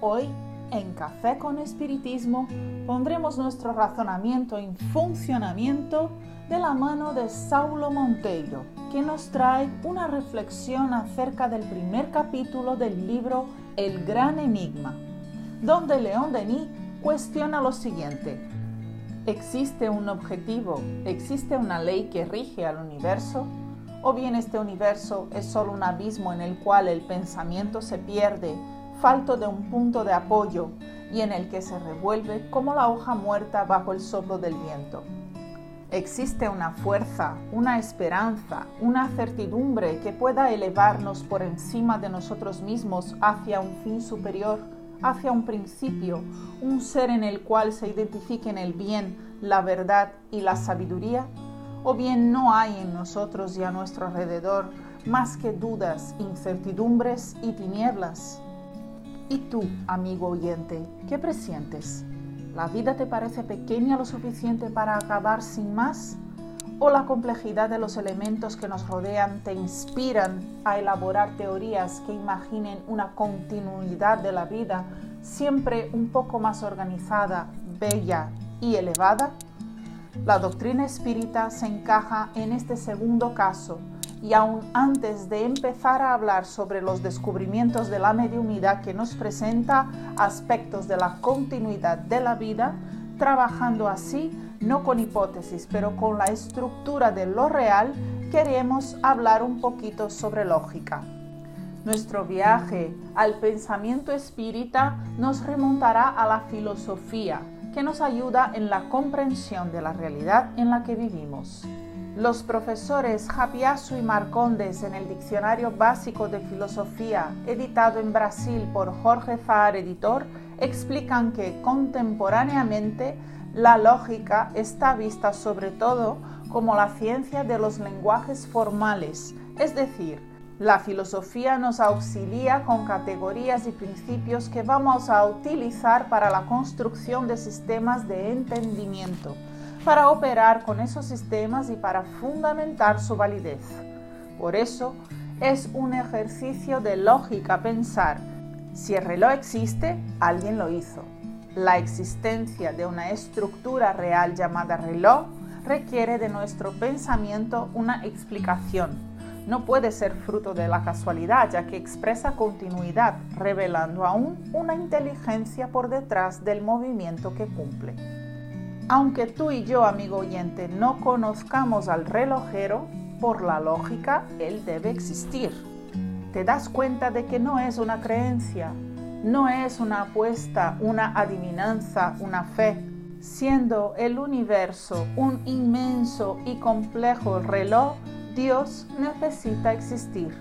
Hoy, en Café con Espiritismo, pondremos nuestro razonamiento en funcionamiento de la mano de Saulo Monteiro, que nos trae una reflexión acerca del primer capítulo del libro El Gran Enigma, donde León Denis cuestiona lo siguiente. ¿Existe un objetivo? ¿Existe una ley que rige al universo? ¿O bien este universo es solo un abismo en el cual el pensamiento se pierde, falto de un punto de apoyo y en el que se revuelve como la hoja muerta bajo el soplo del viento? ¿Existe una fuerza, una esperanza, una certidumbre que pueda elevarnos por encima de nosotros mismos hacia un fin superior, hacia un principio, un ser en el cual se identifiquen el bien, la verdad y la sabiduría? o bien no hay en nosotros y a nuestro alrededor más que dudas, incertidumbres y tinieblas. ¿Y tú, amigo oyente, qué presientes? ¿La vida te parece pequeña lo suficiente para acabar sin más? ¿O la complejidad de los elementos que nos rodean te inspiran a elaborar teorías que imaginen una continuidad de la vida siempre un poco más organizada, bella y elevada? La doctrina espírita se encaja en este segundo caso y aún antes de empezar a hablar sobre los descubrimientos de la mediunidad que nos presenta aspectos de la continuidad de la vida, trabajando así, no con hipótesis, pero con la estructura de lo real, queremos hablar un poquito sobre lógica. Nuestro viaje al pensamiento espírita nos remontará a la filosofía, que nos ayuda en la comprensión de la realidad en la que vivimos. Los profesores Japiasu y Marcondes en el Diccionario Básico de Filosofía, editado en Brasil por Jorge Zahar Editor, explican que contemporáneamente la lógica está vista sobre todo como la ciencia de los lenguajes formales, es decir, la filosofía nos auxilia con categorías y principios que vamos a utilizar para la construcción de sistemas de entendimiento, para operar con esos sistemas y para fundamentar su validez. Por eso, es un ejercicio de lógica pensar, si el reloj existe, alguien lo hizo. La existencia de una estructura real llamada reloj requiere de nuestro pensamiento una explicación no puede ser fruto de la casualidad, ya que expresa continuidad, revelando aún una inteligencia por detrás del movimiento que cumple. Aunque tú y yo, amigo oyente, no conozcamos al relojero, por la lógica, él debe existir. Te das cuenta de que no es una creencia, no es una apuesta, una adivinanza, una fe, siendo el universo un inmenso y complejo reloj Dios necesita existir.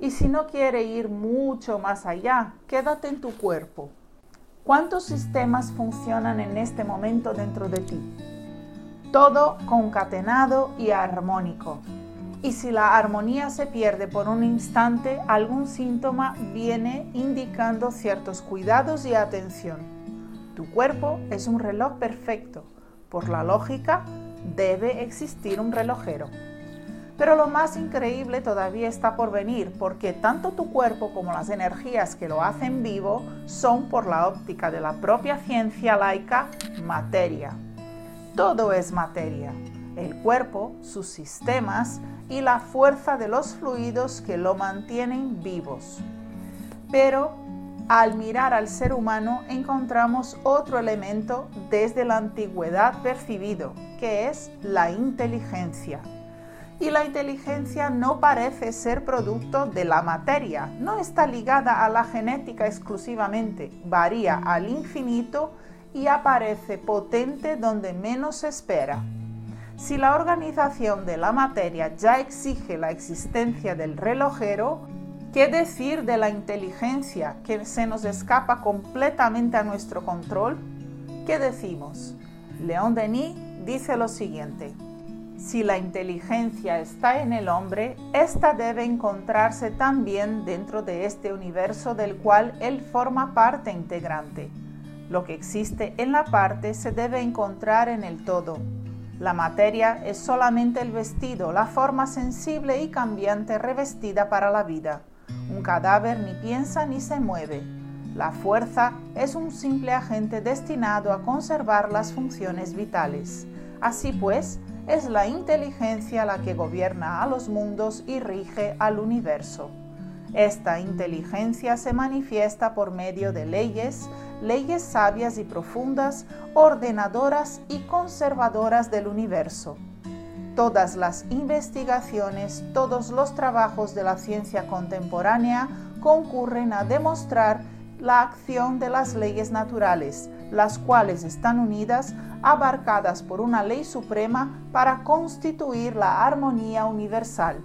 Y si no quiere ir mucho más allá, quédate en tu cuerpo. ¿Cuántos sistemas funcionan en este momento dentro de ti? Todo concatenado y armónico. Y si la armonía se pierde por un instante, algún síntoma viene indicando ciertos cuidados y atención. Tu cuerpo es un reloj perfecto. Por la lógica, debe existir un relojero. Pero lo más increíble todavía está por venir, porque tanto tu cuerpo como las energías que lo hacen vivo son, por la óptica de la propia ciencia laica, materia. Todo es materia, el cuerpo, sus sistemas y la fuerza de los fluidos que lo mantienen vivos. Pero al mirar al ser humano encontramos otro elemento desde la antigüedad percibido, que es la inteligencia y la inteligencia no parece ser producto de la materia, no está ligada a la genética exclusivamente, varía al infinito y aparece potente donde menos se espera. Si la organización de la materia ya exige la existencia del relojero, ¿qué decir de la inteligencia que se nos escapa completamente a nuestro control? ¿Qué decimos? León Denis dice lo siguiente. Si la inteligencia está en el hombre, ésta debe encontrarse también dentro de este universo del cual él forma parte integrante. Lo que existe en la parte se debe encontrar en el todo. La materia es solamente el vestido, la forma sensible y cambiante revestida para la vida. Un cadáver ni piensa ni se mueve. La fuerza es un simple agente destinado a conservar las funciones vitales. Así pues, es la inteligencia la que gobierna a los mundos y rige al universo. Esta inteligencia se manifiesta por medio de leyes, leyes sabias y profundas, ordenadoras y conservadoras del universo. Todas las investigaciones, todos los trabajos de la ciencia contemporánea concurren a demostrar la acción de las leyes naturales, las cuales están unidas, abarcadas por una ley suprema para constituir la armonía universal.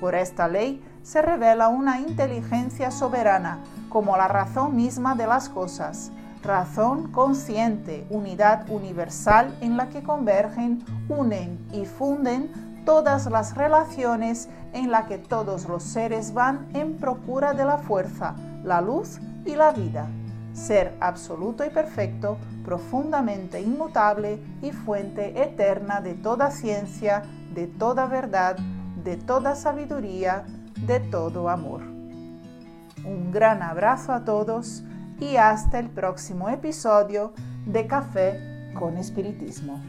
Por esta ley, se revela una inteligencia soberana como la razón misma de las cosas, razón consciente, unidad universal en la que convergen, unen y funden todas las relaciones en la que todos los seres van en procura de la fuerza, la luz y la vida. Ser absoluto y perfecto, profundamente inmutable y fuente eterna de toda ciencia, de toda verdad, de toda sabiduría, de todo amor. Un gran abrazo a todos y hasta el próximo episodio de Café con Espiritismo.